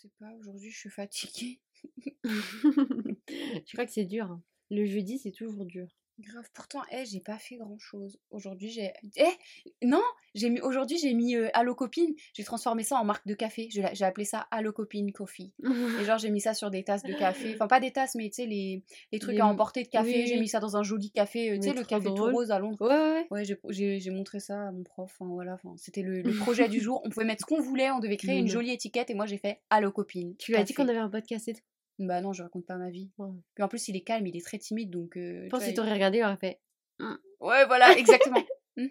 sais pas, aujourd'hui je suis fatiguée. Je crois que c'est dur. hein? Le jeudi, c'est toujours dur. Grave, pourtant, eh, j'ai pas fait grand chose. Aujourd'hui, j'ai. Eh, non, j'ai mis. Aujourd'hui, j'ai mis euh, Allo Copine. J'ai transformé ça en marque de café. J'ai appelé ça Allo Copine Coffee. Et genre, j'ai mis ça sur des tasses de café. Enfin, pas des tasses, mais tu sais, les, les trucs Les- à emporter de café. oui, J'ai oui. mis ça dans un joli café. euh, Tu sais, le café drôle. tout rose à Londres. Ouais, ouais, ouais. J'ai- montré ça à mon prof. Enfin, voilà, enfin, c'était le, le projet du jour. On pouvait mettre ce qu'on voulait. On devait créer une jolie étiquette. Et moi, j'ai fait Allo Copine. Tu lui as dit qu'on avait un podcast et tout. Bah non, je raconte pas ma vie. Ouais. Puis en plus, il est calme, il est très timide. Donc. euh, Je pense que il- t'aurais regardé, il aurait fait. Ouais, voilà, exactement. Mhm.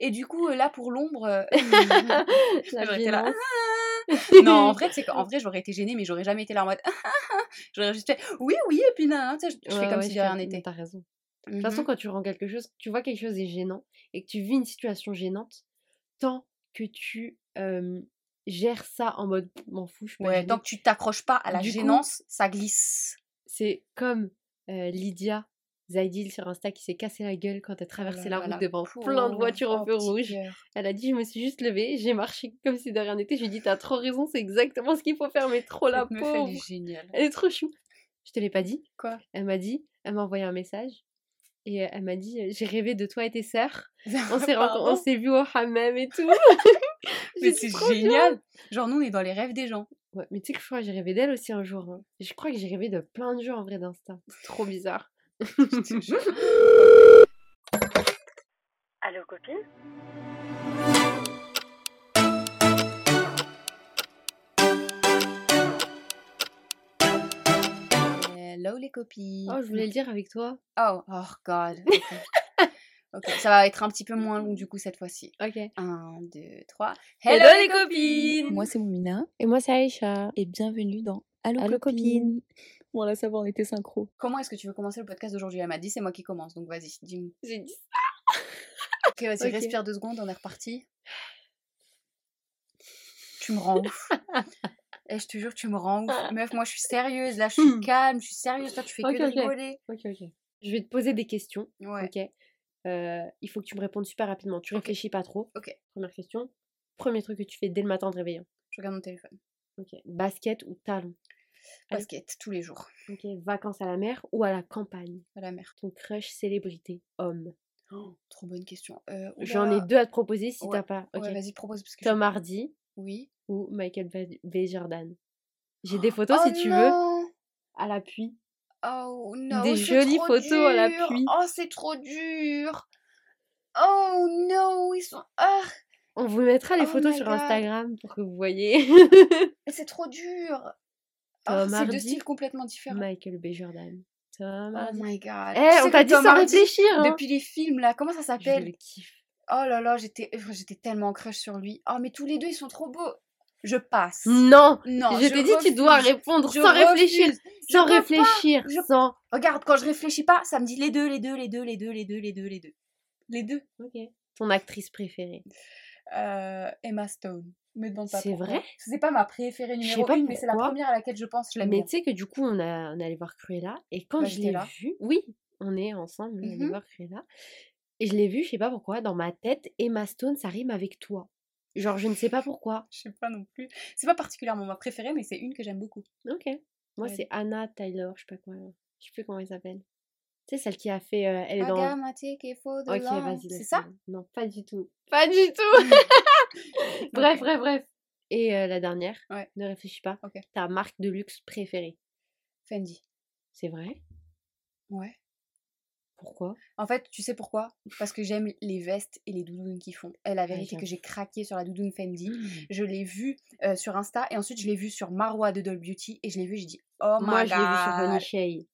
Et du coup, euh, là, pour l'ombre, euh, j'aurais été là. non, en vrai, c'est qu'en vrai, j'aurais été gênée, mais j'aurais jamais été là en mode. j'aurais juste fait oui, oui, et puis tu sais, je je fais comme ouais, si de rien n'était. T'as raison. De toute façon, quand tu rends quelque chose, tu vois quelque chose est gênant et que tu vis une situation gênante, tant que tu euh, gères ça en mode m'en fous, je Ouais, que tu t'accroches pas à la Du coup- gênance, ça glisse. C'est comme euh, Lydia Zaidil sur Insta qui s'est cassé la gueule quand elle traversait la route devant plein de voitures en feu rouge. Elle a dit Je me suis juste levée, j'ai marché comme si de rien n'était. Je lui ai dit T'as trop raison, c'est exactement ce qu'il faut faire, mais trop la elle pauvre. Elle est trop chou. Je te l'ai pas dit. Quoi? Elle m'a dit, elle m'a envoyé un message et euh, elle m'a dit euh, j'ai rêvé de toi et tes sœurs. On s'est rencontrés- on Pardon s'est vu au hammam et tout. Mais c'est génial. Genre, nous, on est dans les rêves des gens. Ouais, mais tu sais que je crois que j'ai rêvé d'elle aussi un jour. hein. Je crois que j'ai rêvé de plein de gens en vrai d'Insta. C'est trop bizarre. Allô copine? Hello les copines. Oh, je voulais le dire avec toi. Oh, oh god. Ok, ça va être un petit peu moins long du coup cette fois-ci. Ok. 1, 2, 3. Hello, Hello les copines Moi, c'est Moumina Et moi, c'est Aïcha. et bienvenue dans Allo, Allo, copine. Bon, là, ça va, on était synchro. Comment est-ce que tu veux commencer le podcast d'aujourd'hui? Elle m'a dit c'est moi qui commence, donc vas-y, dis-moi. J'ai dit Ok, vas-y, respire deux secondes, on est reparti. Tu me rends ouf. Eh, je te jure, tu me rends ouf. Meuf, moi je suis sérieuse, là je suis calme, je suis sérieuse, toi tu fais que rigoler. Ok, ok. Je vais te poser des questions. Ouais. Ok? Euh, il faut que tu me répondes super rapidement. Tu réfléchis pas trop. Ok. Première question. Premier truc que tu fais dès le matin en te réveillant. Je regarde mon téléphone. Ok. Basket ou talon? Allez. Basket, tous les jours. Ok. Vacances à la mer ou à la campagne? À la mer. Ton crush célébrité homme? Oh, trop bonne question. Euh, J'en ai deux à te proposer si Ouais, t'as pas. Ok. Ouais, vas-y, propose parce que je- Tom Hardy Oui. ou Michael B. Jordan? J'ai des photos oh si tu veux non à l'appui. Oh non, Des jolies trop photos à la dur. pluie. Oh, c'est trop dur. Oh non, ils sont. Ah, On vous mettra les Oh photos sur God. Instagram pour que vous voyez. c'est trop dur. Oh, Tom c'est deux styles complètement différents. Michael B. Jordan. Tom Oh Hardy. my god. Eh, sais on t'a dit Tom sans Hardy, réfléchir. Hein. Depuis les films là, comment ça Je s'appelle? le kiffe. Oh là là, j'étais j'étais tellement en crush sur lui. Oh mais tous les deux ils sont trop beaux. Je passe. Non, Non, je t'ai dit tu dois répondre Je sans réfléchir, refuse. Sans réfléchir, Je- sans. Regarde, quand je réfléchis pas, ça me dit les deux, les deux, les deux, les deux, les deux, les deux, les deux. Les deux. Ok. Ton actrice préférée. Euh, Emma Stone. Me demande pas C'est vrai? C'est pas ma préférée numéro une, mais c'est la première à laquelle je pense. Je l'aime Mais tu sais que du coup on a on est allé voir Cruella et quand Bah, je l'ai vue, oui, on est ensemble, on est allé Mhm. voir Cruella et je l'ai vue, je sais pas pourquoi, dans ma tête, Emma Stone ça rime avec toi. Genre je ne sais pas pourquoi. Je sais pas non plus. C'est pas particulièrement ma préférée, mais c'est une que j'aime beaucoup. Ok. Moi Ouais. c'est Anna Taylor, je sais pas. Je sais plus comment elle s'appelle. Tu sais celle qui a fait, euh, elle est dans. Ok, vas-y. C'est ça? Non, pas du tout. Pas du tout. bref, bref, bref. Et euh, la dernière, Ouais. ne réfléchis pas. Ok. Ta marque de luxe préférée. Fendi. C'est vrai? Ouais. Pourquoi? En fait, tu sais pourquoi? Parce que j'aime les vestes et les doudounes qu'ils font. Et la vérité que j'ai craqué sur la doudoune Fendi. Mmh. Je l'ai vue euh, sur Insta et ensuite je l'ai vue sur Marwa de Doll Beauty et je l'ai vue, j'ai dit oh my Moi, je god. l'ai vue sur Honey Shay.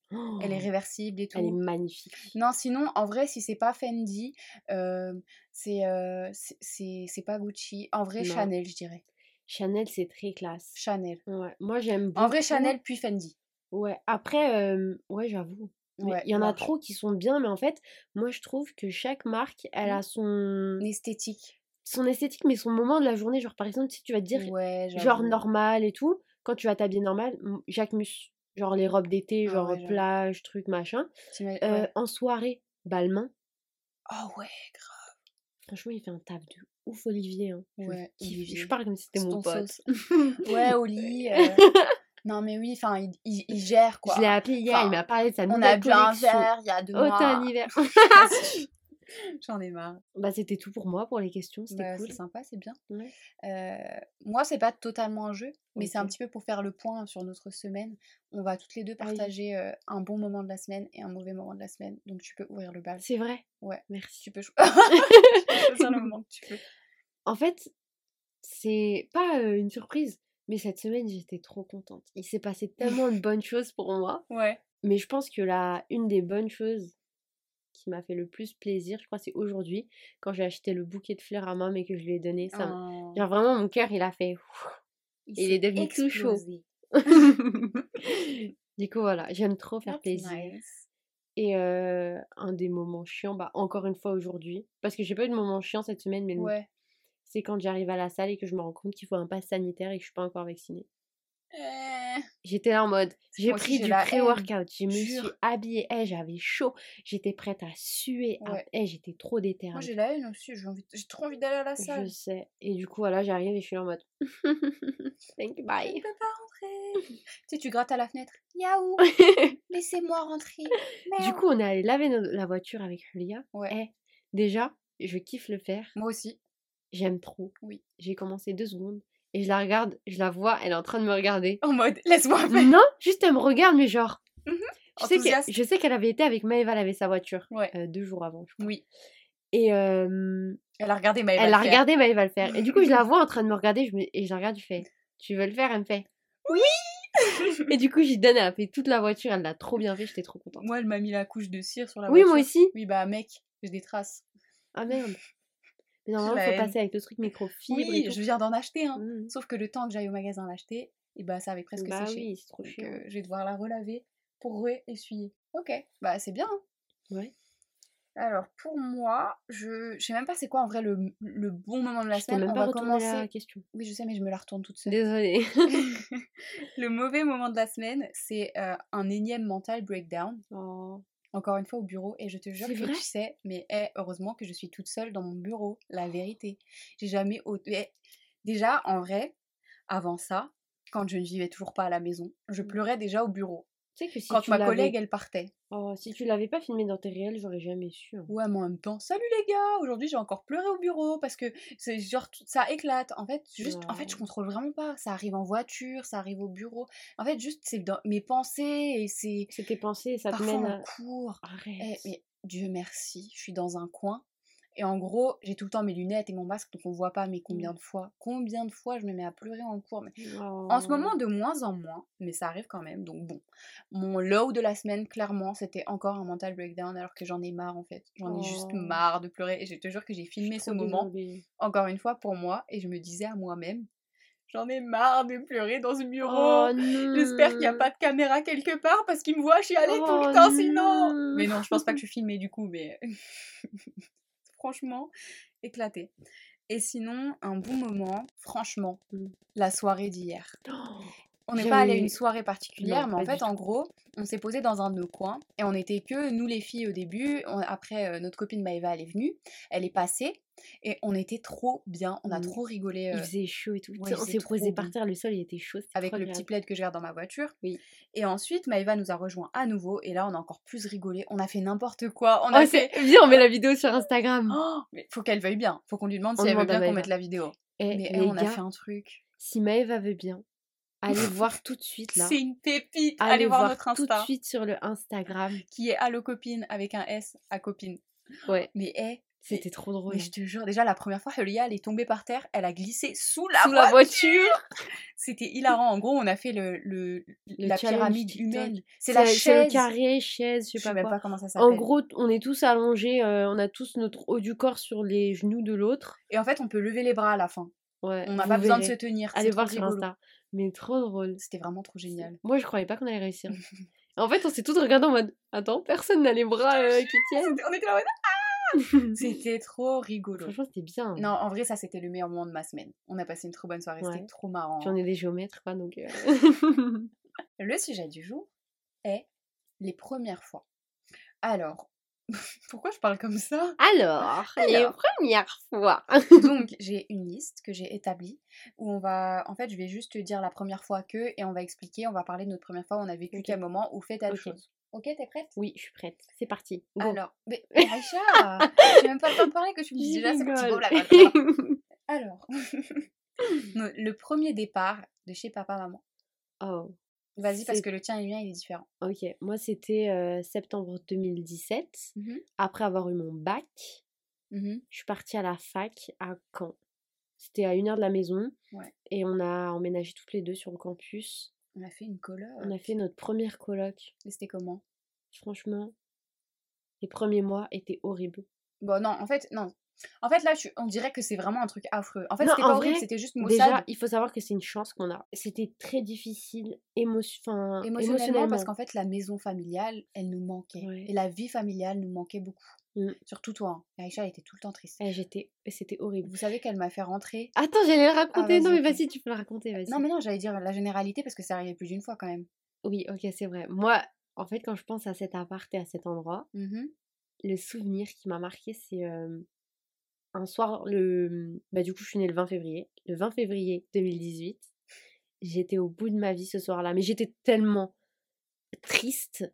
Elle est Oh, réversible et tout. Elle est magnifique. Non, sinon, en vrai, si c'est pas Fendi, euh, c'est euh, c'est- pas Gucci. En vrai, Non. Chanel, je dirais. Chanel, c'est très classe. Chanel. Ouais. Moi, j'aime beaucoup. En vrai, Chanel puis Fendi. Ouais. Après, euh, ouais, j'avoue. Ouais, Il y en a trop qui sont bien, mais en fait, moi, je trouve que chaque marque, elle Mhm. a son, esthétique. son esthétique, mais son moment de la journée. Genre, par exemple, si tu vas te dire, Ouais, genre normal et tout, quand tu vas t'habiller normal, Jacques Mus, genre les robes d'été, Ah genre ouais, plage, truc, machin. Euh. En soirée, Balmain, Oh ouais, grave. franchement, il fait un taf de ouf Olivier. hein. Je. Olivier. Parle comme si c'était mon pote. Ouais, Oli. euh, Non, mais oui, enfin, il, il- il gère quoi. Je l'ai appelé hier, Enfin, il m'a parlé de sa On nouvelle a bu un verre il y a deux mois. Automne-hiver. J'en ai marre. bah, c'était tout pour moi pour les questions. C'était Bah, cool. C'est sympa, c'est bien. Ouais. Euh, moi, c'est pas totalement un jeu, mais c'est un petit peu pour faire le point sur notre semaine. On va toutes les deux Ah oui. partager euh, un bon moment de la semaine et un mauvais moment de la semaine. Donc, tu peux ouvrir le bal. C'est vrai Ouais. Merci. Tu peux cho- tu peux choisir le moment que tu veux. En fait, c'est pas euh, une surprise, mais cette semaine, j'étais trop contente. Il s'est passé tellement de bonnes choses pour moi. Ouais. Mais je pense que la une des bonnes choses qui m'a fait le plus plaisir, je crois, c'est aujourd'hui, quand j'ai acheté le bouquet de fleurs à maman et que je lui ai donné. Ça, Un- Genre vraiment, mon cœur, il a fait... il est devenu tout chaud. du coup, voilà, j'aime trop faire That's plaisir. nice. Et euh, un des moments chiants, bah encore une fois aujourd'hui, parce que j'ai pas eu de moment chiant cette semaine, mais Ouais. C'est quand j'arrive à la salle et que je me rends compte qu'il faut un pass sanitaire et que je suis pas encore vaccinée. Euh, J'étais là en mode, j'ai pris du pré-workout, je me suis habillée, eh, j'avais chaud, j'étais prête à suer, à- Ouais. eh, j'étais trop déterminée. Moi, j'ai la haine aussi. J'ai envie... trop envie d'aller à la Je salle. sais. Et du coup, voilà, j'arrive et je suis là en mode, thank you, Je bye. ne peux pas rentrer. tu sais, tu grattes à la fenêtre. Yaou, laissez-moi rentrer. du Miaou. coup, on est allé laver la voiture avec Julia. Ouais. Eh, déjà, je kiffe le faire. Moi aussi. J'aime trop. Oui. J'ai commencé deux secondes et je la regarde, je la vois, elle est en train de me regarder. En mode, laisse-moi faire. non, juste elle me regarde, mais genre. Mhm. Je sais, je qu'elle avait été avec Maëva laver sa voiture Ouais. euh, deux jours avant, je crois. Oui. Et euh, Elle a regardé Maëva elle le a regardé Maëva le faire. Et du coup, je la vois en train de me regarder je me- et je la regarde, je fais Tu veux le faire? Elle me fait Oui Et du coup, j'y donne, elle a fait toute la voiture, elle l'a trop bien fait, j'étais trop contente. Moi, elle m'a mis la couche de cire sur la Oui, voiture. moi aussi. Oui, bah, mec, j'ai des traces. Ah merde. Mais normalement, il faut haine. passer avec le truc microfibre Oui, je viens d'en acheter un. Mhm. Sauf que le temps que j'aille au magasin l'acheter, et bah, ça avait presque Bah séché. oui, c'est trop chiant. euh, je vais devoir la relaver pour re-essuyer. Ok, bah, c'est bien. hein. Ouais. Alors, pour moi, je je sais même pas c'est quoi en vrai le, le bon moment de la Je semaine. même On pas va retourné commencer. la question. Oui, je sais, mais je me la retourne toute seule. Désolée. le mauvais moment de la semaine, c'est euh, un énième mental breakdown. Oh. Encore une fois au bureau, et je te jure que tu sais, mais eh, heureusement que je suis toute seule dans mon bureau, la vérité. J'ai jamais. eh, Déjà, en vrai, avant ça, quand je ne vivais toujours pas à la maison, je Mm. pleurais déjà au bureau. Tu sais que si quand tu ma collègue, elle partait. Oh, si tu l'avais pas filmé dans tes réels, j'aurais jamais su. hein. Ouais, mais en même temps, salut les gars, aujourd'hui j'ai encore pleuré au bureau parce que c'est genre ça éclate. En fait, juste, en fait, je contrôle vraiment pas. Ça arrive en voiture, ça arrive au bureau. En fait, juste c'est dans mes pensées et c'est C'est tes pensées, ça te parfois mène en à... cours. Arrête. Eh, mais Dieu merci, je suis dans un coin. Et en gros, j'ai tout le temps mes lunettes et mon masque, donc on voit pas. Mais Mmh. combien de fois, combien de fois je me mets à pleurer en cours. Mais Oh. en ce moment, de moins en moins, mais ça arrive quand même. Donc bon, mon low de la semaine, clairement, c'était encore un mental breakdown, alors que j'en ai marre en fait. J'en ai juste Oh. marre de pleurer. Et je te jure que j'ai filmé ce moment, désolée. encore une fois, pour moi. Et je me disais à moi-même, j'en ai marre de pleurer dans ce bureau. Oh. J'espère qu'il n'y a pas de caméra quelque part parce qu'il me voit chialer tout Oh le temps sinon. non. Mais non, je pense pas que je suis filmée du coup, mais franchement, éclaté. Et sinon, un bon moment, franchement, la soirée d'hier. Oh, On n'est pas allé une soirée particulière, Non, mais en fait, en gros, on s'est posé dans un de nos coins et on n'était que nous les filles au début. On- après, euh, notre copine Maëva, elle est venue, elle est passée et on était trop bien. On a Mm. trop rigolé Il euh, faisait chaud et tout. Ouais, on s'est posé par terre, le sol il était chaud. avec le petit plaid que garde dans ma voiture. Oui. Et ensuite, Maëva nous a rejoint à nouveau et là, on a encore plus rigolé. On a fait n'importe quoi. On Oh, a c'est- fait. Viens, on met la vidéo sur Instagram. Oh, mais faut qu'elle veuille bien. Faut qu'on lui demande On si elle veut bien qu'on mette la vidéo. Mais eh, les on a gars, fait un truc. si Maëva veut bien, allez voir tout de suite là. C'est une pépite. Allez, Allez, voir, notre tout de Insta suite sur le Instagram. qui est Allo Copine avec un S à copine. Ouais, Mais eh, c'était trop drôle. mais je te jure, déjà la première fois, Julia, elle est tombée par terre, elle a glissé sous la Sous voiture. la voiture. C'était hilarant. En gros, on a fait le, le, la pyramide humaine. C'est la chaise. le carré, chaise, je Je sais sais pas même quoi. pas comment ça s'appelle. En gros, on est tous allongés, euh, on a tous notre haut du corps sur les genoux de l'autre. Et en fait, on peut lever les bras à la fin. Ouais, On n'a pas besoin de se tenir. Allez voir sur. Insta. Mais trop drôle. C'était vraiment trop génial. Moi, je croyais pas qu'on allait réussir. en fait, on s'est tous regardés en mode Attends, personne n'a les bras euh, qui tiennent. On était là en mode, Ah C'était trop rigolo. Franchement, c'était bien. Non, en vrai, ça, c'était le meilleur moment de ma semaine. On a passé une trop bonne soirée. Ouais. C'était trop marrant. Puis on est des géomètres, quoi, donc. euh, Le sujet du jour est les premières fois. Alors, Pourquoi je parle comme ça? Alors, les premières fois. Donc, j'ai une liste que j'ai établie où on va. En fait, je vais juste te dire la première fois que et on va expliquer, on va parler de notre première fois où on a vécu Ok. quel moment ou fait telle Ok. chose. Ok, t'es prête? Oui, je suis prête. C'est parti. Go. Alors, mais Aïcha, j'ai même pas le temps de parler que tu me dises déjà, c'est parti, go, rigole. blablabla. Alors, le premier départ de chez papa-maman. oh, Vas-y, parce que le tien et le mien, il est différent. ok. Moi, c'était euh, septembre 2017. Après avoir eu mon bac, Mhm. je suis partie à la fac à Caen. C'était à une heure de la maison. Ouais. Et on a emménagé toutes les deux sur le campus. On a fait une coloc. On a fait notre première coloc. Et C'était comment? Franchement, les premiers mois étaient horribles. Bon, non, en fait, non. En fait, là, je- on dirait que c'est vraiment un truc affreux. En fait, c'était pas horrible, c'était juste Déjà, maussade. il faut savoir que c'est une chance qu'on a. C'était très difficile émo- enfin, Émotionnellement, émotionnellement. parce qu'en fait, la maison familiale, elle nous manquait. Ouais. Et la vie familiale nous manquait beaucoup. Mm. Surtout toi. hein. Aïcha, elle était tout le temps triste. Eh, j'étais, c'était horrible. Vous savez qu'elle m'a fait rentrer. Attends, j'allais le raconter. non, mais vas-y, tu peux le raconter. Non, mais non, j'allais dire la généralité parce que c'est arrivé plus d'une fois quand même. Oui, ok, c'est vrai. Moi, en fait, quand je pense à cet appart et à cet endroit, Mhm. le souvenir qui m'a marqué, c'est euh, un soir, le... Bah, du coup, je suis née le 20 février. Le 20 février 2018, j'étais au bout de ma vie ce soir-là. Mais j'étais tellement triste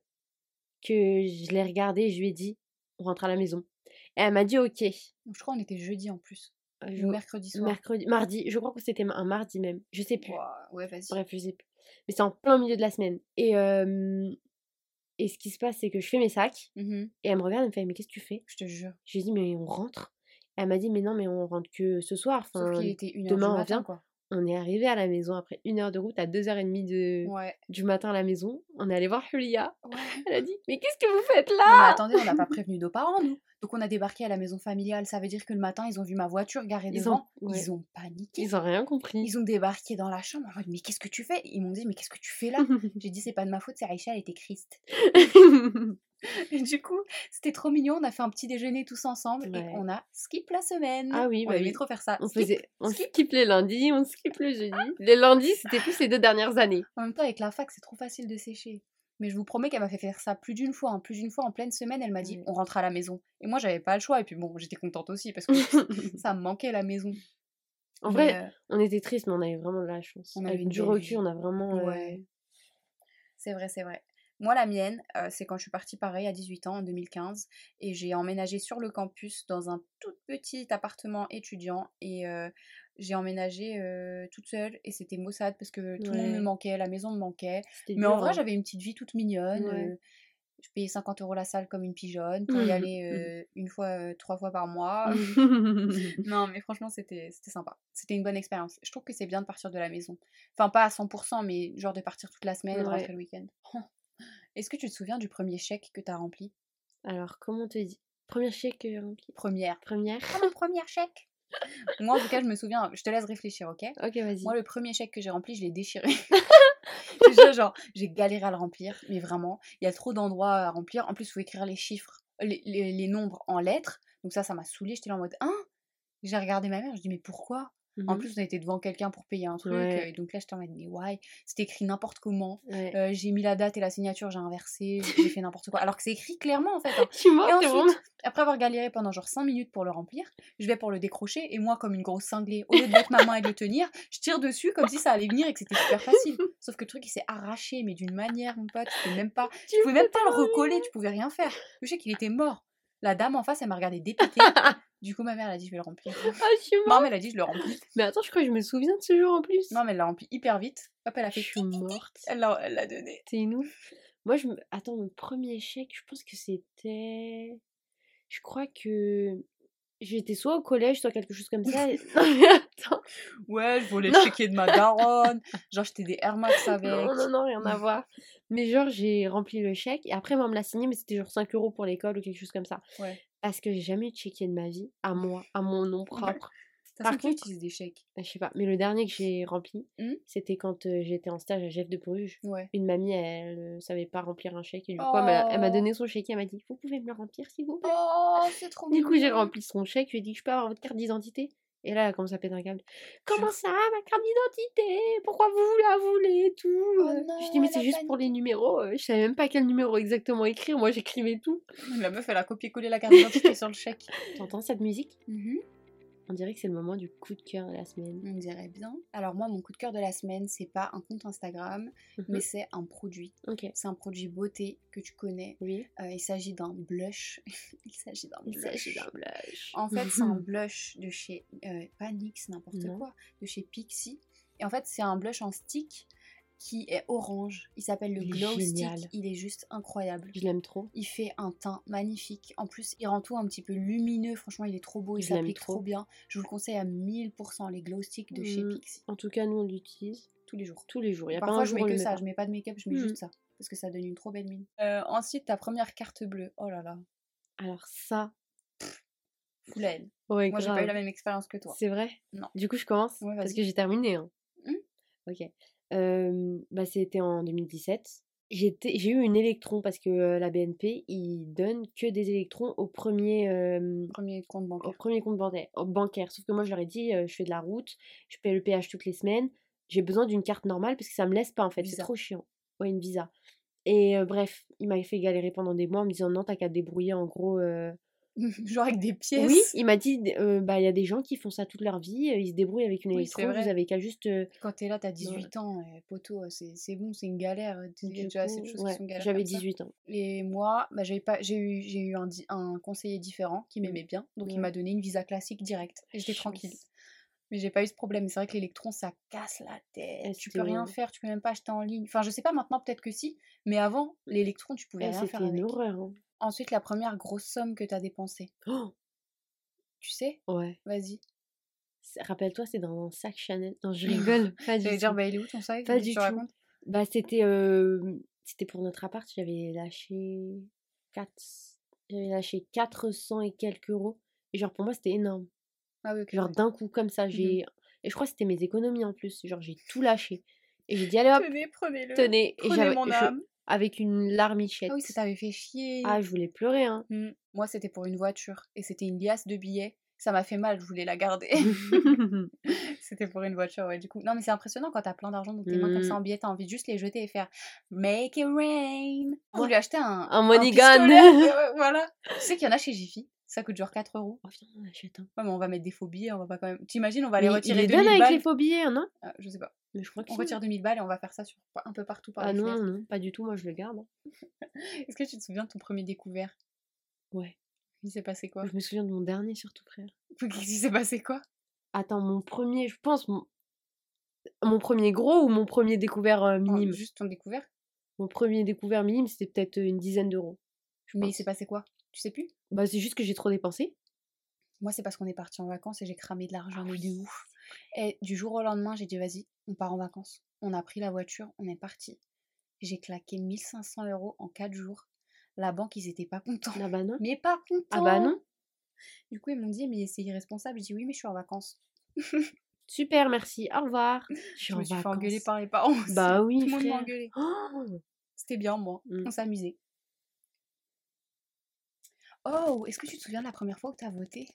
que je l'ai regardée et je lui ai dit, on rentre à la maison. Et elle m'a dit, ok. Je crois qu'on était jeudi en plus. Je- mercredi soir. Mercredi, mardi, je crois que c'était un mardi même. Je sais plus. Ouais, vas-y. Bref, je sais plus. Mais c'est en plein milieu de la semaine. Et, euh, et ce qui se passe, c'est que je fais mes sacs. Mhm. Et elle me regarde, elle me fait Mais qu'est-ce que tu fais? Je te jure. Je lui ai dit Mais on rentre. Elle m'a dit Mais non, mais on rentre que ce soir. Sauf Enfin, qu'il était une heure demain, du on matin, vient. quoi. on est arrivé à la maison après une heure de route à 2h30 de... Ouais. du matin à la maison. On est allé voir Julia. Ouais. Elle a dit Mais qu'est-ce que vous faites mais là attendez, on n'a pas prévenu nos parents, nous. Donc on a débarqué à la maison familiale. Ça veut dire que le matin, ils ont vu ma voiture garée Ils devant. ont- ouais. Ils ont paniqué. Ils ont rien compris. Ils ont débarqué dans la chambre. Mais qu'est-ce que tu fais? Ils m'ont dit Mais qu'est-ce que tu fais là? J'ai dit C'est pas de ma faute, c'est Aïcha, elle était Christ. Et du coup, c'était trop mignon. On a fait un petit déjeuner tous ensemble Ouais. et on a skip la semaine. Ah oui, on bah aimait oui. trop faire ça. on Skip, faisait, on skip. skip les lundis, on skip le jeudi. Les lundis, c'était plus les deux dernières années. En même temps, avec la fac, c'est trop facile de sécher. Mais je vous promets qu'elle m'a fait faire ça plus d'une fois. hein. Plus d'une fois, en pleine semaine, elle m'a dit on rentre à la maison. Et moi, j'avais pas le choix. Et puis bon, j'étais contente aussi parce que ça me manquait la maison. En Mais, vrai, euh, on était tristes, mais on avait vraiment de la chance. On avait du recul, on a vraiment. euh, Ouais. c'est vrai, c'est vrai. Moi, la mienne, euh, c'est quand je suis partie pareil à 18 ans, en 2015. Et j'ai emménagé sur le campus dans un tout petit appartement étudiant. Et euh, j'ai emménagé euh, toute seule. Et c'était maussade parce que tout le monde me manquait, la maison me manquait. Mais en vrai, hein. j'avais une petite vie toute mignonne. Ouais. je payais 50 euros la salle comme une pigeonne pour y Mhm, aller une fois, trois fois par mois. Mmh. non, mais franchement, c'était c'était sympa. C'était une bonne expérience. Je trouve que c'est bien de partir de la maison. Enfin, pas à 100%, mais genre de partir toute la semaine et de rentrer le week-end. Est-ce que tu te souviens du premier chèque que tu as rempli? Alors, comment on te dit? Premier chèque que j'ai rempli? Première. Première. Ah, mon premier chèque Moi, en tout cas, je me souviens. Je te laisse réfléchir, ok? Ok, vas-y. Moi, le premier chèque que j'ai rempli, je l'ai déchiré. Déjà, genre, j'ai galéré à le remplir, mais vraiment, il y a trop d'endroits à remplir. En plus, il faut écrire les chiffres, les, les- les nombres en lettres. Donc ça, ça m'a saoulée. J'étais là en mode, hein? J'ai regardé ma mère, je dis, mais pourquoi? En Mhm. plus, on était devant quelqu'un pour payer un truc. Ouais. euh, Et donc là, j'étais en mode, mais why? C'était écrit n'importe comment. Ouais. Euh, j'ai mis la date et la signature, j'ai inversé, j'ai fait n'importe quoi. Alors que c'est écrit clairement, en fait. hein. Suis morte, Et ensuite, vraiment- après avoir galéré pendant genre 5 minutes pour le remplir, je vais pour le décrocher et moi, comme une grosse cinglée, au lieu de mettre ma main et de le tenir, je tire dessus comme si ça allait venir et que c'était super facile. Sauf que le truc, il s'est arraché, mais d'une manière, mon pote, tu même pas, tu Tu pouvais me même pas le recoller, tu pouvais rien faire. Je sais qu'il était mort. La dame en face, elle m'a regardé dépitée. Du coup, ma mère, elle a dit, je vais le remplir. Ah, je suis morte. Non, mais elle a dit, je le remplis. Mais attends, je crois que je me souviens de ce jour en plus. Non, mais elle l'a rempli hyper vite. Hop, elle a je fait. suis morte. Elle l'a elle l'a donné. T'es une ouf. Moi, je me... Attends, mon premier chèque, je pense que c'était... Je crois que... J'étais soit au collège, soit quelque chose comme ça. non, mais attends. Ouais, je voulais Non. chéquier de ma daronne. Genre, j'étais des Air Max avec. Non, non, non, rien à voir. Mais genre, j'ai rempli le chèque et après, on me l'a signé, mais c'était genre 5 euros pour l'école ou quelque chose comme ça. Ouais. Parce que j'ai jamais eu de ma vie, à moi, à mon nom propre. Par contre- utilise des chèques Je sais pas, mais le dernier que j'ai rempli, Hmm c'était quand euh, j'étais en stage à Jeff de Bruges. Ouais. Une mamie, elle euh, savait pas remplir un chèque et du coup, elle m'a- elle m'a Oh. donné son chèque et elle m'a dit Vous pouvez me le remplir s'il vous plaît Oh, c'est trop Du coup, j'ai rempli son chèque, je lui ai dit Je peux avoir votre carte d'identité Et là, elle commence à péter un câble. Comment ça, ma carte d'identité? Pourquoi vous la voulez et tout Oh euh? Je dis, non, mais c'est juste pour les numéros. euh, Je savais même pas quel numéro exactement écrire. Moi, j'écrivais tout. La meuf, elle a copié-collé la carte d'identité sur le chèque. T'entends cette musique? Mhm. On dirait que c'est le moment du coup de cœur de la semaine. On dirait bien. Alors moi, mon coup de cœur de la semaine, c'est pas un compte Instagram, Mhm. mais c'est un produit. C'est un produit beauté que tu connais. Oui. Euh, il s'agit d'un blush. il s'agit d'un Il blush. s'agit d'un blush. En fait, c'est un blush de chez euh, pas NYX, n'importe quoi, de chez Pixie. Et en fait, c'est un blush en stick qui est orange. Il s'appelle le Il Glow. Stick. Il est juste incroyable. Je l'aime trop. Il fait un teint magnifique. En plus, il rend tout un petit peu lumineux. Franchement, il est trop beau. Il s'applique trop trop. bien. Je vous le conseille à 1000%, les Glow Sticks de chez Mm. Pixie. En tout cas, nous, on l'utilise Tous les jours. tous les jours. Il y a pas Parfois, un je jour mets que ça. pas. Je mets pas de make-up, je mets Mm. juste ça. Parce que ça donne une trop belle mine. Euh, ensuite, ta première carte bleue. Oh là là. Alors ça, la haine. ouais, Moi, j'ai pas eu la même expérience que toi. C'est vrai? Non. Du coup, je commence Ouais, parce que j'ai terminé. hein. Hmm. Ok. Euh, bah, c'était en 2017. J'étais, j'ai eu une électron parce que euh, la BNP, ils donnent que des électrons au premier, euh, Premier compte au bancaire. premier compte bancaire, au bancaire. Sauf que moi, je leur ai dit, je fais de la route, je paye le péage toutes les semaines, j'ai besoin d'une carte normale parce que ça me laisse pas en fait, c'est trop chiant. Ouais, une visa. Et bref, il m'avait fait galérer pendant des mois en me disant non, t'as qu'à débrouiller en gros. Genre avec des pièces. oui, il m'a dit, euh, bah il y a des gens qui font ça toute leur vie, ils se débrouillent avec une Oui, c'est électron, vous avez qu'à juste. euh, Quand t'es là, t'as 18 ans, euh, poteau, c'est bon, c'est une galère. Il y a du déjà assez de coup, choses ouais, qui sont galères. j'avais comme ça. 18 ans. Et moi, bah, pas, j'ai eu, j'ai eu un, un conseiller différent qui m'aimait bien, donc il Ouais. m'a donné une visa classique directe. Et j'étais tranquille. Mais j'ai pas eu ce problème. C'est vrai que l'électron, ça casse la tête. Eh, tu c'était peux rien faire, tu peux même pas acheter en ligne. Enfin, je sais pas maintenant, peut-être que si. Mais avant, l'électron, tu pouvais Eh, rien C'était faire une avec. horreur. hein. Ensuite, la première grosse somme que t'as dépensée. Oh, Tu sais? Ouais. Vas-y. Rappelle-toi, c'est dans un sac Chanel. Non, je rigole. Pas du dire, bah, il est où ton sac? Pas du tu tout. racontes Bah, c'était euh, c'était pour notre appart, j'avais lâché 4... j'avais lâché 400 et quelques euros. Et genre, pour moi, c'était énorme. Ah oui, ok. Genre, ouais. d'un coup, comme ça, Mhm. j'ai. Et je crois que c'était mes économies en plus. Genre, j'ai tout lâché. Et j'ai dit, allez hop, Tenez, prenez-le. tenez. Et Prenez mon âme. Avec une larmichette. Ah oui, ça t'avait fait chier. Ah, je voulais pleurer, hein. Mm. Moi, c'était pour une voiture. Et c'était une liasse de billets. Ça m'a fait mal, je voulais la garder. c'était pour une voiture, ouais, du coup. Non, mais c'est impressionnant quand t'as plein d'argent dans tes mains comme ça Mm. en billets, t'as envie de juste les jeter et faire Make it rain. Ouais. lui achetez un, Un money pistolet, gun. ouais, voilà. Tu sais qu'il y en a chez Jiffy. Ça coûte genre 4 euros. Oh, viens, on achète un. Ouais, mais on va mettre des faux billets, on va pas quand même. T'imagines, on va Mais les il retirer les 2000 donne avec balles. les faux billets, hein, non? Ah, je sais pas. Mais je crois que On retire 2000 balles et on va faire ça sur un peu partout par Ah non, fenêtres. non, pas du tout. Moi, je le garde. hein. Est-ce que tu te souviens de ton premier découvert? Ouais. Il s'est passé quoi? Je me souviens de mon dernier, surtout, frère. Qu'est-ce qui s'est passé quoi? Attends, mon premier, je pense, mon, mon premier gros ou mon premier découvert euh, Oh, minime? Juste ton découvert? Mon premier découvert minime, c'était peut-être euh, une dizaine d'euros. Mais il pense. s'est passé quoi? Tu sais plus? Bah, c'est juste que j'ai trop dépensé. Moi, c'est parce qu'on est parti en vacances et j'ai cramé de l'argent, Ah mais de ouf. Et du jour au lendemain, j'ai dit, vas-y, on part en vacances. On a pris la voiture, on est parti. J'ai claqué 1500 euros en 4 jours. La banque, ils étaient pas contents. Ah bah non. Mais pas contents Ah bah non. Du coup, ils m'ont dit, mais c'est irresponsable. J'ai dit, oui, mais je suis en vacances. Super, merci. Au revoir. Je suis Je en me suis fait vacances. engueuler par les parents aussi. Bah oui, Tout le monde m'a engueulé. Oh C'était bien, moi. Mm. On s'amusait. Oh, est-ce que tu te souviens de la première fois où t'as voté?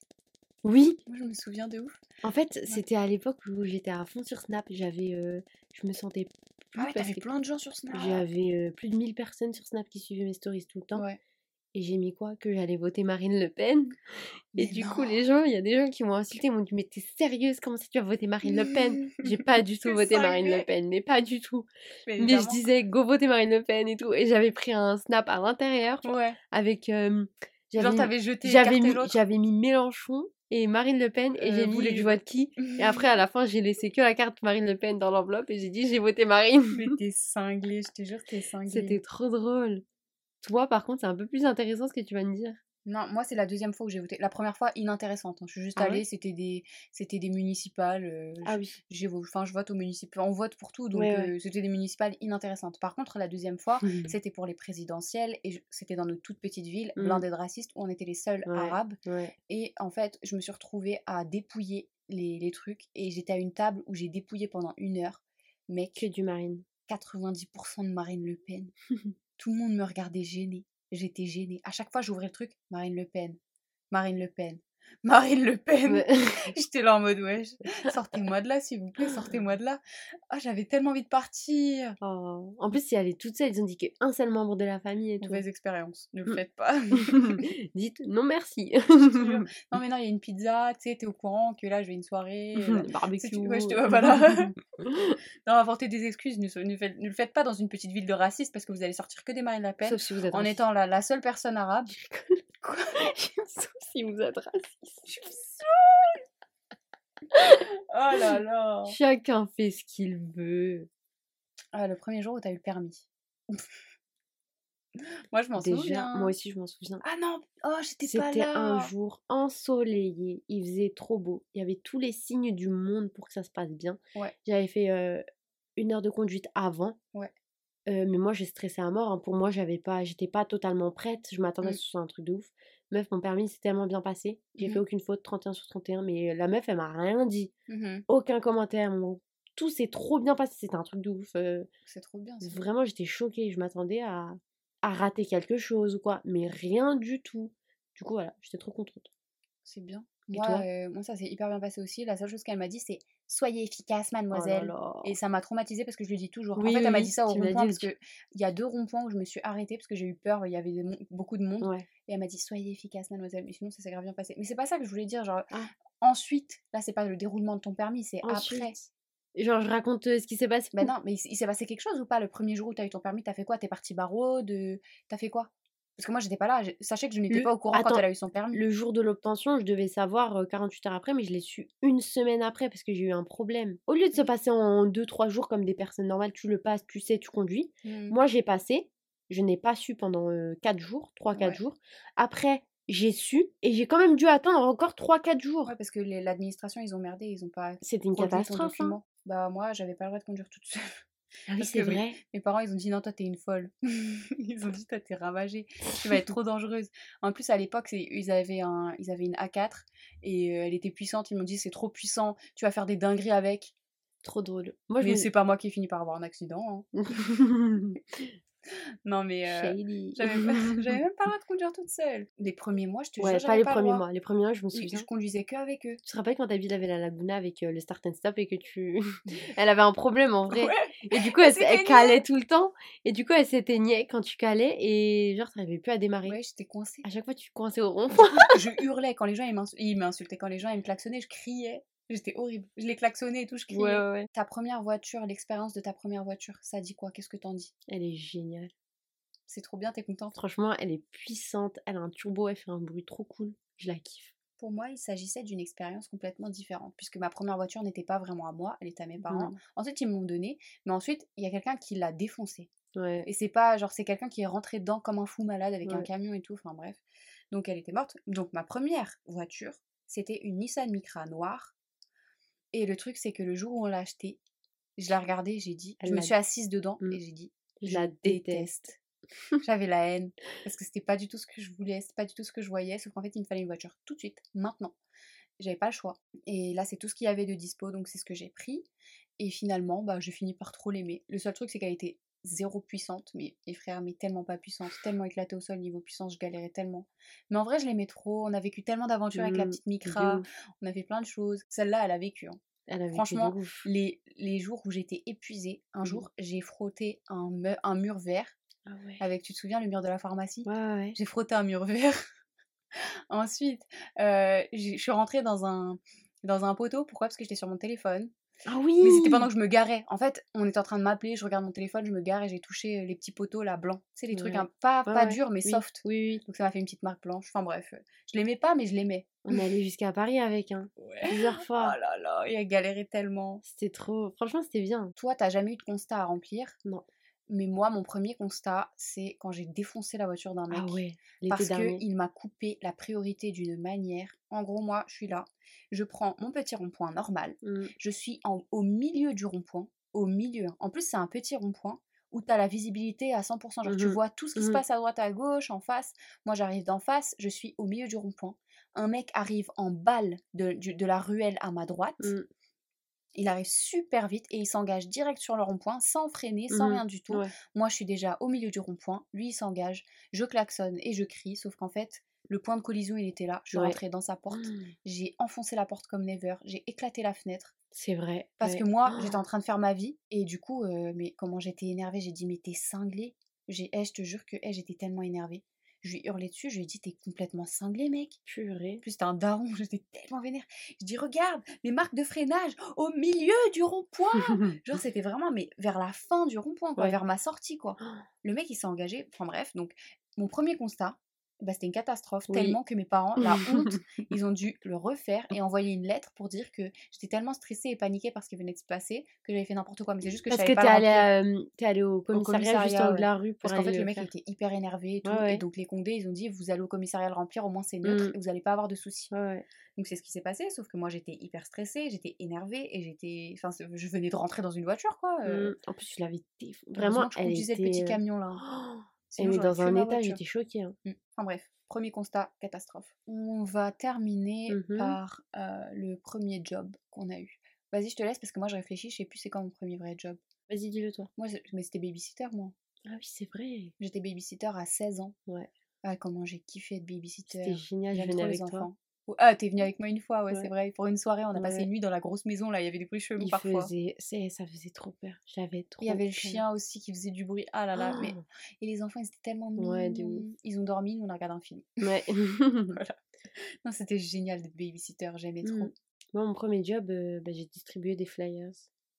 Oui, Moi, je me souviens de ouf. en fait, c'était à l'époque où j'étais à fond sur Snap. J'avais, euh, je me sentais plus Ah ouais, t'avais que plein de gens sur Snap. j'avais euh, plus de 1000 personnes sur Snap qui suivaient mes stories tout le temps. Ouais. Et j'ai mis quoi? Que j'allais voter Marine Le Pen. Et du coup, les gens, il y a des gens qui m'ont insulté, m'ont dit Mais t'es sérieuse? Comment ça tu vas voter Marine Le Pen? J'ai pas du tout voté Marine Le. Pen, mais pas du tout. Mais Mais je disais Go voter Marine Le Pen et tout. Et j'avais pris un snap à l'intérieur Ouais. avec. euh, Genre, j'avais t'avais jeté j'avais mis, j'avais mis Mélenchon et Marine Le Pen et Euh, j'ai mis votes. vote qui Et après, à la fin, j'ai laissé que la carte Marine Le Pen dans l'enveloppe et j'ai dit J'ai voté Marine. Mais t'es cinglé, je te jure, t'es cinglé. C'était trop drôle. Toi, par contre, c'est un peu plus intéressant ce que tu vas me dire. Non, moi, c'est la deuxième fois que j'ai voté. La première fois, inintéressante. hein. Je suis juste Ah ouais? allée, c'était des, c'était des municipales. euh, Ah oui. j'ai enfin, je vote aux municipales. On vote pour tout, donc Ouais, ouais. euh, c'était des municipales inintéressantes. Par contre, la deuxième fois, c'était pour les présidentielles et je- c'était dans notre toute petite ville, Mm. blindée de racistes, où on était les seuls arabes. Et en fait, je me suis retrouvée à dépouiller les, les trucs et j'étais à une table où j'ai dépouillé pendant une heure. Mec, Que du Marine. 90% de Marine Le Pen. Tout le monde me regardait gênée. J'étais gênée. À chaque fois, j'ouvrais le truc, Marine Le Pen. Marine Le Pen. Marine Le Pen. J'étais là en mode, wesh, sortez-moi de là, s'il vous plaît, sortez-moi de là. Ah, j'avais tellement envie de partir. Oh. En plus, si elle est toute seule, ils ont dit qu'un seul membre de la famille et tout. Mauvaise expérience, ne le Mm. faites pas. Dites non merci. Non, mais non, il y a une pizza, tu sais, t'es au courant que là, je vais une soirée. euh, Barbecue. tu- ouais, je te- voilà. Non, inventez des excuses, ne, ne faites- ne le faites pas dans une petite ville de racistes parce que vous allez sortir que des Marine Le Pen Sauf si vous êtes en étant la, la seule personne arabe. Quoi? Sauf si vous êtes raciste. Je suis Oh là là Chacun fait ce qu'il veut. Ah, le premier jour où t'as eu le permis. Moi, je m'en souviens. moi aussi, je m'en souviens. Ah non Oh, j'étais pas C'était là un jour ensoleillé, il faisait trop beau. Il y avait tous les signes du monde pour que ça se passe bien. Ouais. J'avais fait euh, une heure de conduite avant. Ouais. Euh, mais moi, j'ai stressé à mort. hein. Pour moi, j'avais pas, j'étais pas totalement prête. Je m'attendais à Mm. ce que ce soit un truc de ouf. Meuf, mon permis s'est tellement bien passé. J'ai fait Mhm. aucune faute, 31 sur 31. Mais la meuf, elle m'a rien dit. Mhm. Aucun commentaire. mon- Tout s'est trop bien passé. C'était un truc de ouf. euh, C'est trop bien ça. Vraiment, j'étais choquée. Je m'attendais à, à rater quelque chose ou quoi. Mais rien du tout. Du coup, voilà, j'étais trop contente. C'est bien. Et Moi, toi? euh, moi, ça s'est hyper bien passé aussi. La seule chose qu'elle m'a dit, c'est Soyez efficace, Oh là mademoiselle. là. Et ça m'a traumatisée parce que je le dis toujours. Oui, en fait, oui, elle m'a dit ça au rond-point parce qu'il y a deux ronds-points où je me suis arrêtée parce que j'ai eu peur. Il y avait des beaucoup de monde. Ouais. Et elle m'a dit Soyez efficace, mademoiselle. Mais sinon, ça s'est grave bien passé. Mais c'est pas ça que je voulais dire. Genre, Ah. ensuite, là, c'est pas le déroulement de ton permis, c'est après. Genre, je raconte ce qui s'est passé? Ben non, mais il, il s'est passé quelque chose ou pas? Le premier jour où t'as eu ton permis T'as fait quoi? T'es parti barreau de... T'as fait quoi? Parce que moi, j'étais pas là. Sachez que je n'étais Le- pas au courant quand elle a eu son permis. Le jour de l'obtention, je devais savoir euh, 48 heures après, mais je l'ai su une semaine après parce que j'ai eu un problème. Au lieu de se passer en 2-3 jours comme des personnes normales, tu le passes, tu sais, tu conduis. Hmm. Moi, j'ai passé, je n'ai pas su pendant 4 jours, 3-4 Ouais. jours. Après, j'ai su et j'ai quand même dû attendre encore 3-4 jours. Ouais, parce que l'administration, ils ont merdé, ils ont pas C'était une catastrophe. hein. Bah moi, j'avais pas le droit de conduire toute seule. Ah oui, c'est mes- vrai. Mes parents, ils ont dit non, toi, t'es une folle. ils ont dit, toi, t'es ravagée. Tu vas être trop dangereuse. En plus, à l'époque, ils avaient, un, ils avaient une A4 et euh, elle était puissante. Ils m'ont dit, c'est trop puissant, tu vas faire des dingueries avec. Trop drôle. Moi, je Mais me- c'est pas moi qui ai fini par avoir un accident. hein. Non, mais euh, j'avais même pas le droit de conduire toute seule. Les premiers mois, je te Ouais, jure, pas les pas premiers mois. Les premiers mois, je me souviens. Je conduisais que avec eux. Tu te rappelles quand ville avait la Laguna avec euh, le start and stop et que tu. elle avait un problème en vrai. Ouais. Et du coup, elle, calait tout le temps. Et du coup, elle s'éteignait quand tu calais et genre, t'arrivais plus à démarrer. Ouais, j'étais coincée. À chaque fois, tu coinçais au rond. je hurlais quand les gens ils m'insultaient, quand les gens ils me klaxonnaient, je criais. J'étais horrible. Je les klaxonnais et tout, je criais. Ouais, ouais, ouais. Ta première voiture, l'expérience de ta première voiture, ça dit quoi? Qu'est-ce que t'en dis? Elle est géniale. C'est trop bien, t'es contente? Franchement, elle est puissante. Elle a un turbo, elle fait un bruit trop cool. Je la kiffe. Pour moi, il s'agissait d'une expérience complètement différente, puisque ma première voiture n'était pas vraiment à moi, elle était à mes parents. Ensuite, ils me l'ont donnée, mais ensuite, il y a quelqu'un qui l'a défoncée. Ouais. Et c'est pas genre, c'est quelqu'un qui est rentré dedans comme un fou malade avec un camion et tout, enfin bref. Donc elle était morte. Donc ma première voiture, c'était une Nissan Micra noire. Et le truc, c'est que le jour où on l'a achetée, je l'ai regardée, j'ai dit, Elle je me suis assise dedans Mm. et j'ai dit, Je la déteste. J'avais la haine parce que c'était pas du tout ce que je voulais, c'était pas du tout ce que je voyais, sauf qu'en fait il me fallait une voiture tout de suite, maintenant. J'avais pas le choix. Et là c'est tout ce qu'il y avait de dispo, donc c'est ce que j'ai pris. Et finalement, bah, j'ai fini par trop l'aimer. Le seul truc c'est qu'elle était zéro puissante, mais mes frères, mais tellement pas puissante, tellement éclatée au sol niveau puissance, je galérais tellement. Mais en vrai je l'aimais trop, on a vécu tellement d'aventures avec la Mm, petite Micra, on a fait plein de choses. Celle-là elle a vécu. hein. Elle a Franchement. Les, les jours où j'étais épuisée, un Mhm. jour j'ai frotté un, me- un mur vert Ah ouais. avec, tu te souviens, le mur de la pharmacie? Ouais, ouais, ouais. J'ai frotté un mur vert. Ensuite, euh, je suis rentrée dans un, dans un poteau. Pourquoi? Parce que j'étais sur mon téléphone. Ah oui Mais c'était pendant que je me garais. En fait, on était en train de m'appeler, je regarde mon téléphone, je me gare et j'ai touché euh, les petits poteaux là blancs. Tu sais, les trucs pas, Ouais, pas ouais. durs mais Oui, soft. Oui, oui. Donc ça m'a fait une petite marque blanche. Enfin bref, euh, je l'aimais pas mais je l'aimais. On est allé jusqu'à Paris avec, hein. Plusieurs Oh fois. là là, il a galéré tellement. C'était trop. Franchement, c'était bien. Toi, t'as jamais eu de constat à remplir? Non. Mais moi, mon premier constat, c'est quand j'ai défoncé la voiture d'un mec. Ah ouais. Parce qu'il m'a coupé la priorité d'une manière. En gros, moi, je suis là, je prends mon petit rond-point normal, Mm. je suis en- au milieu du rond-point, au milieu. En plus, c'est un petit rond-point où tu as la visibilité à 100%, genre tu Mhm. vois tout ce qui se Mhm. passe à droite, à gauche, en face. Moi, j'arrive d'en face, je suis au milieu du rond-point. Un mec arrive en balle de, du- de la ruelle à ma droite. Il arrive super vite et il s'engage direct sur le rond-point sans freiner, sans rien du tout. Ouais. Moi, je suis déjà au milieu du rond-point. Lui, il s'engage. Je klaxonne et je crie. Sauf qu'en fait, Le point de collision, il était là. Je suis Ouais. rentrée dans sa porte. J'ai enfoncé la porte comme never. J'ai éclaté la fenêtre. C'est vrai. Parce ouais. que moi, j'étais en train de faire ma vie. Et du coup, euh, mais comment j'étais énervée, j'ai dit, mais t'es cinglé. J'ai, eh, je te jure que eh, j'étais tellement énervée. Je lui ai hurlé dessus, je lui ai dit, t'es complètement cinglé, mec. Purée. En plus, c'était un daron, j'étais tellement vénère. Je dis, regarde, mes marques de freinage au milieu du rond-point. Genre, c'était vraiment, mais vers la fin du rond-point, quoi, Ouais. vers ma sortie, quoi. Le mec, il s'est engagé. Enfin, bref, donc, mon premier constat, bah, c'était une catastrophe, Oui. tellement que mes parents, la honte, ils ont dû le refaire et envoyer une lettre pour dire que j'étais tellement stressée et paniquée parce qu'il venait de se passer que j'avais fait n'importe quoi. Mais c'est juste que Parce je que savais t'es pas remplir. à, euh, t'es allé au commissariat, juste en haut de la rue pour Parce qu'en fait, le mec faire. était hyper énervé et tout. Ouais, ouais. Et donc, les condés, ils ont dit, vous allez au commissariat le remplir, au moins c'est neutre Mm. et vous n'allez pas avoir de soucis. Donc c'est ce qui s'est passé, sauf que moi j'étais hyper stressée, j'étais énervée et j'étais, enfin je venais de rentrer dans une voiture quoi. euh, Mm. En plus, tu l'avais Vraiment, que je elle conduisais était... le petit euh, camion là. oh, Sinon, dans un état, j'étais choquée. hein. Mm. Enfin bref, premier constat, catastrophe. On va terminer Mhm. par euh, le premier job qu'on a eu. Vas-y, je te laisse parce que moi je réfléchis, je sais plus c'est quand mon premier vrai job. Vas-y, dis-le toi. Moi, mais c'était babysitter moi. Ah oui, c'est vrai. J'étais babysitter à 16 ans. Ouais. Ah comment j'ai kiffé être babysitter. C'était génial, je venais avec les toi. Ah, t'es venu avec moi une fois, ouais, Ouais. c'est vrai. Pour une soirée, on a passé une nuit dans la grosse maison, là, il y avait des bruits chelous parfois. faisait... Ça faisait trop peur. J'avais trop Il y avait le chien aussi qui faisait du bruit. Ah là là, mais... Oh. Et les enfants, ils étaient tellement mignons. Ouais, de. Ils ont dormi, nous, on a regardé un film. Ouais. voilà. Non, c'était génial d'être babysitter, j'aimais trop. Mm. Moi, mon premier job, euh, bah, j'ai distribué des flyers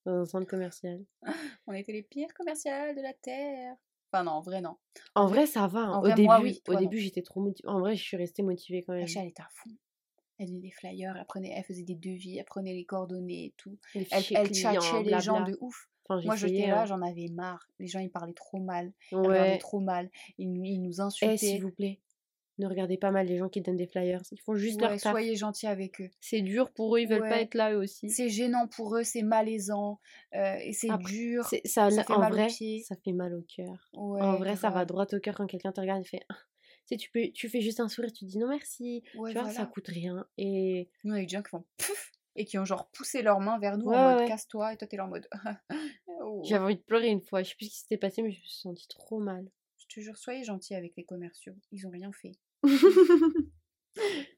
dans un centre commercial. On était les pires commerciales de la Terre. Enfin, non, en vrai, non. En vrai, ça va. hein. Au vrai, début, moi, oui, au toi, début j'étais trop motivée. En vrai, je suis restée motivée quand même. Aïcha, elle était à fond. Elle donnait des flyers, elle, prenait, elle faisait des devis, elle prenait les coordonnées et tout. Elle, elle tchatchait les gens de ouf. Enfin, Moi, j'étais là, hein. j'en avais marre. Les gens, ils parlaient trop mal. Ils Ouais. trop mal. Ils, nous- ils nous Eh, s'il insultaient. vous plaît, ne regardez pas mal les gens qui donnent des flyers. Ils font juste Ouais, leur taf. soyez gentils avec eux. C'est dur pour eux, ils veulent pas être là eux aussi. C'est gênant pour eux, c'est malaisant, euh, et c'est dur. Ça, ça fait en mal vrai, pieds. ça fait mal au cœur. Ouais, en vrai, ça va droit au cœur quand quelqu'un te regarde et fait. Tu sais, tu, peux, tu fais juste un sourire, tu dis non merci. Ouais, tu vois, ça voilà. coûte rien. Et Nous, on a eu des gens qui font pouf et qui ont genre poussé leurs mains vers nous Ouais, en mode ouais. casse-toi, et toi t'es là en mode. Oh. j'avais envie de pleurer une fois. Je sais plus ce qui s'était passé, mais je me suis sentie trop mal. Je te jure, soyez gentils avec les commerciaux. Ils ont rien fait.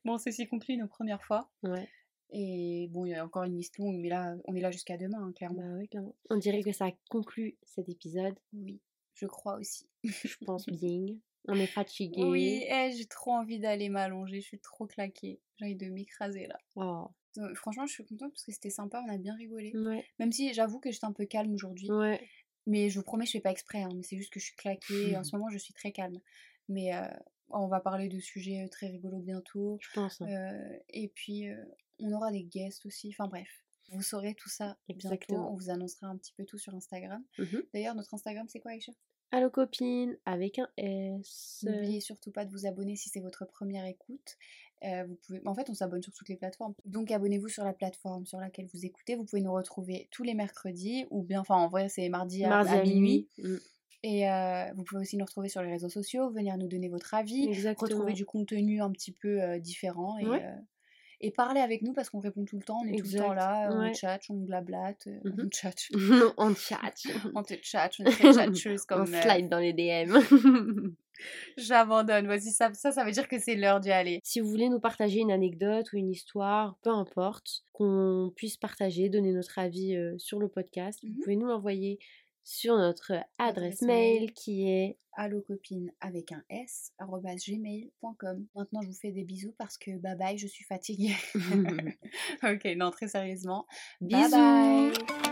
Bon, ceci conclut nos premières fois. ouais, Et bon, il y a encore une liste longue, mais là, on est là jusqu'à demain, hein, clairement. bah oui, clairement. On dirait que ça conclut cet épisode. Oui, je crois aussi. Je pense bien. On est fatigué. Oui, eh, j'ai trop envie d'aller m'allonger, je suis trop claquée. J'ai envie de m'écraser là. Oh, Donc, franchement, je suis contente parce que c'était sympa, on a bien rigolé. ouais, Même si j'avoue que j'étais un peu calme aujourd'hui. ouais. Mais je vous promets, je fais pas exprès, hein, mais c'est juste que je suis claquée. et en ce moment, je suis très calme. Mais euh, on va parler de sujets euh, très rigolos bientôt. Je pense. hein. Euh, et puis, euh, on aura des guests aussi. Enfin bref, vous saurez tout ça bientôt. Exactement. On vous annoncera un petit peu tout sur Instagram. Mhm. D'ailleurs, notre Instagram, c'est quoi, Aïcha? Allo copine avec un S. N'oubliez surtout pas de vous abonner si c'est votre première écoute. Euh, vous pouvez... En fait, on s'abonne sur toutes les plateformes. Donc, abonnez-vous sur la plateforme sur laquelle vous écoutez. Vous pouvez nous retrouver tous les mercredis, ou bien, enfin, en vrai, c'est mardi à, Mardi à minuit. Mm, Et euh, vous pouvez aussi nous retrouver sur les réseaux sociaux, venir nous donner votre avis, Exactement. retrouver du contenu un petit peu euh, différent et, Ouais. Et parler avec nous parce qu'on répond tout le temps, on est tout le temps Exact, là, on tchatche, on blablate, euh, on Mhm. tchatche, on chat. on te tchatche, on est on comme euh, slide dans les DM. J'abandonne, voici ça, ça, ça veut dire que c'est l'heure d'y aller. si vous voulez nous partager une anecdote ou une histoire, peu importe, qu'on puisse partager, donner notre avis euh, sur le podcast, vous pouvez nous l'envoyer sur notre adresse Adresse mail mail. qui est Allo copine avec un s gmail.com. Maintenant, je vous fais des bisous parce que bye bye, je suis fatiguée. ok, non, très sérieusement. Bye bisous. bye.